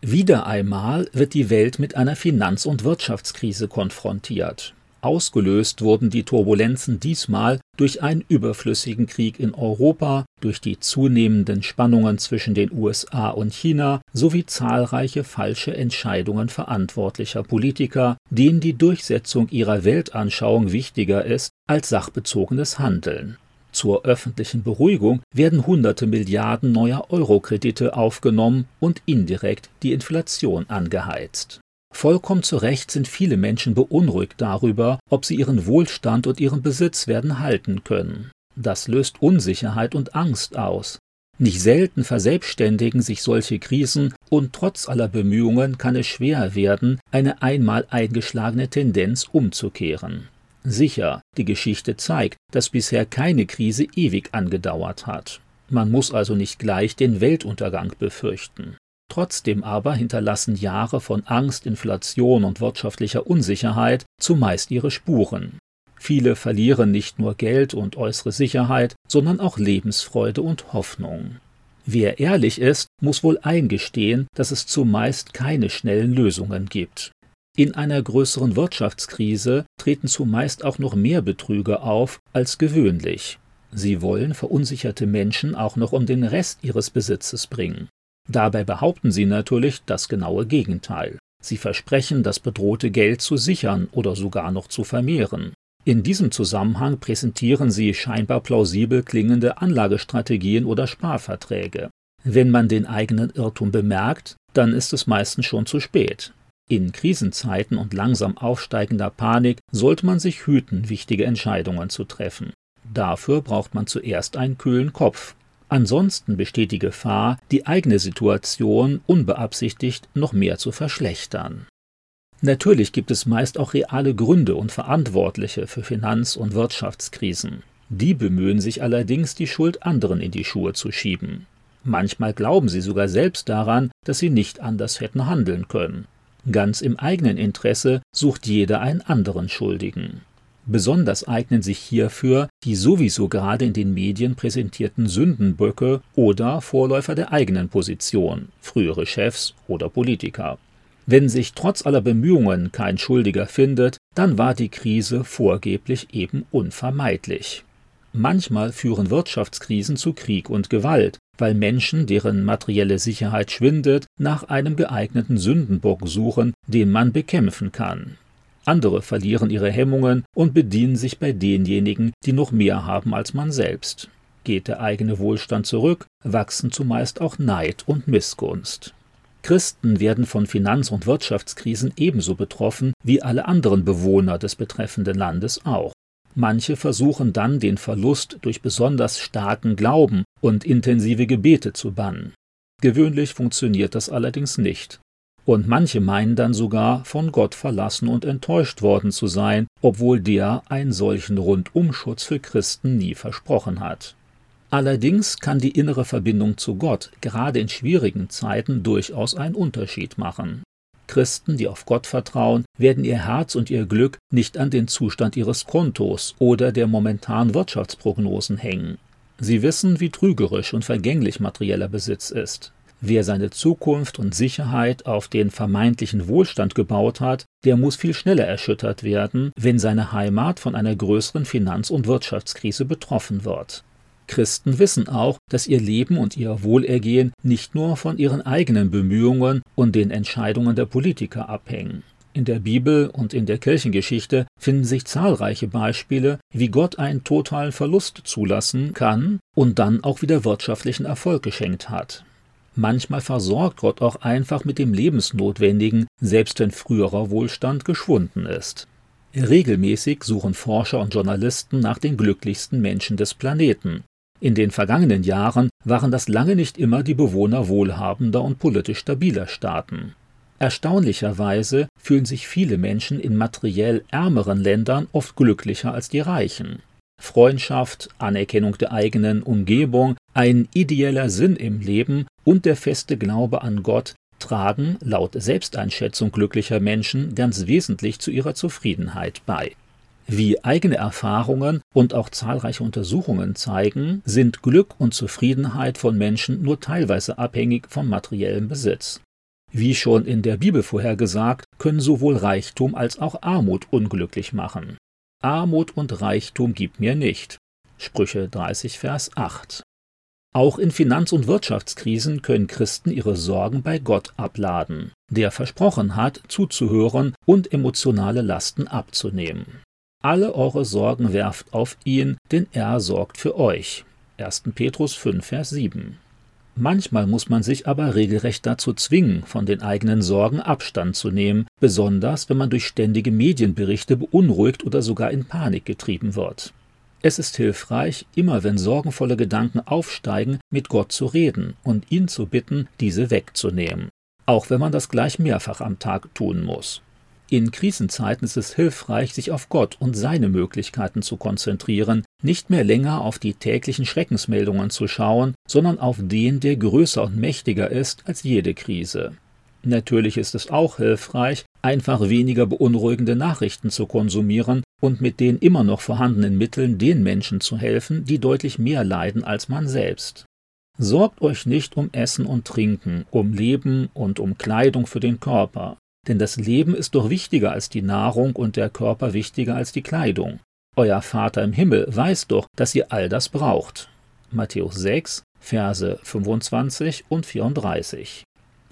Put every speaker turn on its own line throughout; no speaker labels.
Wieder einmal wird die Welt mit einer Finanz- und Wirtschaftskrise konfrontiert. Ausgelöst wurden die Turbulenzen diesmal durch einen überflüssigen Krieg in Europa, durch die zunehmenden Spannungen zwischen den USA und China sowie zahlreiche falsche Entscheidungen verantwortlicher Politiker, denen die Durchsetzung ihrer Weltanschauung wichtiger ist als sachbezogenes Handeln. Zur öffentlichen Beruhigung werden hunderte Milliarden neuer Eurokredite aufgenommen und indirekt die Inflation angeheizt. Vollkommen zu Recht sind viele Menschen beunruhigt darüber, ob sie ihren Wohlstand und ihren Besitz werden halten können. Das löst Unsicherheit und Angst aus. Nicht selten verselbstständigen sich solche Krisen und trotz aller Bemühungen kann es schwer werden, eine einmal eingeschlagene Tendenz umzukehren. Sicher, die Geschichte zeigt, dass bisher keine Krise ewig angedauert hat. Man muss also nicht gleich den Weltuntergang befürchten. Trotzdem aber hinterlassen Jahre von Angst, Inflation und wirtschaftlicher Unsicherheit zumeist ihre Spuren. Viele verlieren nicht nur Geld und äußere Sicherheit, sondern auch Lebensfreude und Hoffnung. Wer ehrlich ist, muss wohl eingestehen, dass es zumeist keine schnellen Lösungen gibt. In einer größeren Wirtschaftskrise treten zumeist auch noch mehr Betrüger auf als gewöhnlich. Sie wollen verunsicherte Menschen auch noch um den Rest ihres Besitzes bringen. Dabei behaupten sie natürlich das genaue Gegenteil. Sie versprechen, das bedrohte Geld zu sichern oder sogar noch zu vermehren. In diesem Zusammenhang präsentieren sie scheinbar plausibel klingende Anlagestrategien oder Sparverträge. Wenn man den eigenen Irrtum bemerkt, dann ist es meistens schon zu spät. In Krisenzeiten und langsam aufsteigender Panik sollte man sich hüten, wichtige Entscheidungen zu treffen. Dafür braucht man zuerst einen kühlen Kopf. Ansonsten besteht die Gefahr, die eigene Situation unbeabsichtigt noch mehr zu verschlechtern. Natürlich gibt es meist auch reale Gründe und Verantwortliche für Finanz- und Wirtschaftskrisen. Die bemühen sich allerdings, die Schuld anderen in die Schuhe zu schieben. Manchmal glauben sie sogar selbst daran, dass sie nicht anders hätten handeln können. Ganz im eigenen Interesse sucht jeder einen anderen Schuldigen. Besonders eignen sich hierfür die sowieso gerade in den Medien präsentierten Sündenböcke oder Vorläufer der eigenen Position, frühere Chefs oder Politiker. Wenn sich trotz aller Bemühungen kein Schuldiger findet, dann war die Krise vorgeblich eben unvermeidlich. Manchmal führen Wirtschaftskrisen zu Krieg und Gewalt, weil Menschen, deren materielle Sicherheit schwindet, nach einem geeigneten Sündenbock suchen, den man bekämpfen kann. Andere verlieren ihre Hemmungen und bedienen sich bei denjenigen, die noch mehr haben als man selbst. Geht der eigene Wohlstand zurück, wachsen zumeist auch Neid und Missgunst. Christen werden von Finanz- und Wirtschaftskrisen ebenso betroffen wie alle anderen Bewohner des betreffenden Landes auch. Manche versuchen dann den Verlust durch besonders starken Glauben und intensive Gebete zu bannen. Gewöhnlich funktioniert das allerdings nicht. Und manche meinen dann sogar, von Gott verlassen und enttäuscht worden zu sein, obwohl der einen solchen Rundumschutz für Christen nie versprochen hat. Allerdings kann die innere Verbindung zu Gott gerade in schwierigen Zeiten durchaus einen Unterschied machen. Christen, die auf Gott vertrauen, werden ihr Herz und ihr Glück nicht an den Zustand ihres Kontos oder der momentanen Wirtschaftsprognosen hängen. Sie wissen, wie trügerisch und vergänglich materieller Besitz ist. Wer seine Zukunft und Sicherheit auf den vermeintlichen Wohlstand gebaut hat, der muss viel schneller erschüttert werden, wenn seine Heimat von einer größeren Finanz- und Wirtschaftskrise betroffen wird. Christen wissen auch, dass ihr Leben und ihr Wohlergehen nicht nur von ihren eigenen Bemühungen und den Entscheidungen der Politiker abhängen. In der Bibel und in der Kirchengeschichte finden sich zahlreiche Beispiele, wie Gott einen totalen Verlust zulassen kann und dann auch wieder wirtschaftlichen Erfolg geschenkt hat. Manchmal versorgt Gott auch einfach mit dem Lebensnotwendigen, selbst wenn früherer Wohlstand geschwunden ist. Regelmäßig suchen Forscher und Journalisten nach den glücklichsten Menschen des Planeten. In den vergangenen Jahren waren das lange nicht immer die Bewohner wohlhabender und politisch stabiler Staaten. Erstaunlicherweise fühlen sich viele Menschen in materiell ärmeren Ländern oft glücklicher als die Reichen. Freundschaft, Anerkennung der eigenen Umgebung, ein ideeller Sinn im Leben und der feste Glaube an Gott tragen laut Selbsteinschätzung glücklicher Menschen ganz wesentlich zu ihrer Zufriedenheit bei. Wie eigene Erfahrungen und auch zahlreiche Untersuchungen zeigen, sind Glück und Zufriedenheit von Menschen nur teilweise abhängig vom materiellen Besitz. Wie schon in der Bibel vorhergesagt, können sowohl Reichtum als auch Armut unglücklich machen. Armut und Reichtum gib mir nicht. Sprüche 30, Vers 8. Auch in Finanz- und Wirtschaftskrisen können Christen ihre Sorgen bei Gott abladen, der versprochen hat, zuzuhören und emotionale Lasten abzunehmen. Alle eure Sorgen werft auf ihn, denn er sorgt für euch. 1. Petrus 5, Vers 7. Manchmal muss man sich aber regelrecht dazu zwingen, von den eigenen Sorgen Abstand zu nehmen, besonders wenn man durch ständige Medienberichte beunruhigt oder sogar in Panik getrieben wird. Es ist hilfreich, immer wenn sorgenvolle Gedanken aufsteigen, mit Gott zu reden und ihn zu bitten, diese wegzunehmen, auch wenn man das gleich mehrfach am Tag tun muss. In Krisenzeiten ist es hilfreich, sich auf Gott und seine Möglichkeiten zu konzentrieren, nicht mehr länger auf die täglichen Schreckensmeldungen zu schauen, sondern auf den, der größer und mächtiger ist als jede Krise. Natürlich ist es auch hilfreich, einfach weniger beunruhigende Nachrichten zu konsumieren und mit den immer noch vorhandenen Mitteln den Menschen zu helfen, die deutlich mehr leiden als man selbst. Sorgt euch nicht um Essen und Trinken, um Leben und um Kleidung für den Körper. Denn das Leben ist doch wichtiger als die Nahrung und der Körper wichtiger als die Kleidung. Euer Vater im Himmel weiß doch, dass ihr all das braucht. Matthäus 6, Verse 25 und 34.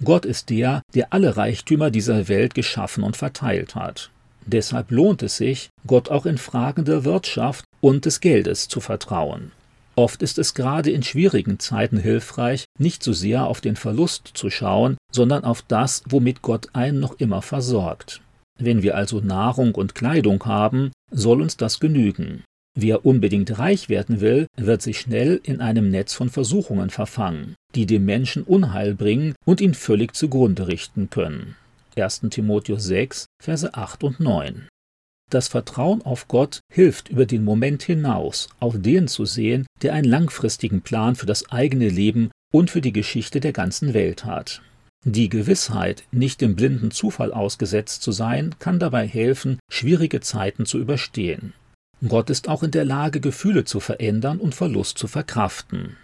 Gott ist der, der alle Reichtümer dieser Welt geschaffen und verteilt hat. Deshalb lohnt es sich, Gott auch in Fragen der Wirtschaft und des Geldes zu vertrauen. Oft ist es gerade in schwierigen Zeiten hilfreich, nicht so sehr auf den Verlust zu schauen, sondern auf das, womit Gott einen noch immer versorgt. Wenn wir also Nahrung und Kleidung haben, soll uns das genügen. Wer unbedingt reich werden will, wird sich schnell in einem Netz von Versuchungen verfangen, die dem Menschen Unheil bringen und ihn völlig zugrunde richten können. 1. Timotheus 6, Verse 8 und 9. Das Vertrauen auf Gott hilft über den Moment hinaus, auf den zu sehen, der einen langfristigen Plan für das eigene Leben und für die Geschichte der ganzen Welt hat. Die Gewissheit, nicht dem blinden Zufall ausgesetzt zu sein, kann dabei helfen, schwierige Zeiten zu überstehen. Gott ist auch in der Lage, Gefühle zu verändern und Verlust zu verkraften.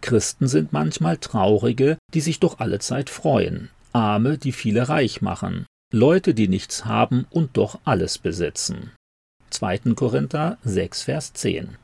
Christen sind manchmal Traurige, die sich doch alle Zeit freuen, Arme, die viele reich machen, Leute, die nichts haben und doch alles besitzen. 2. Korinther 6, Vers 10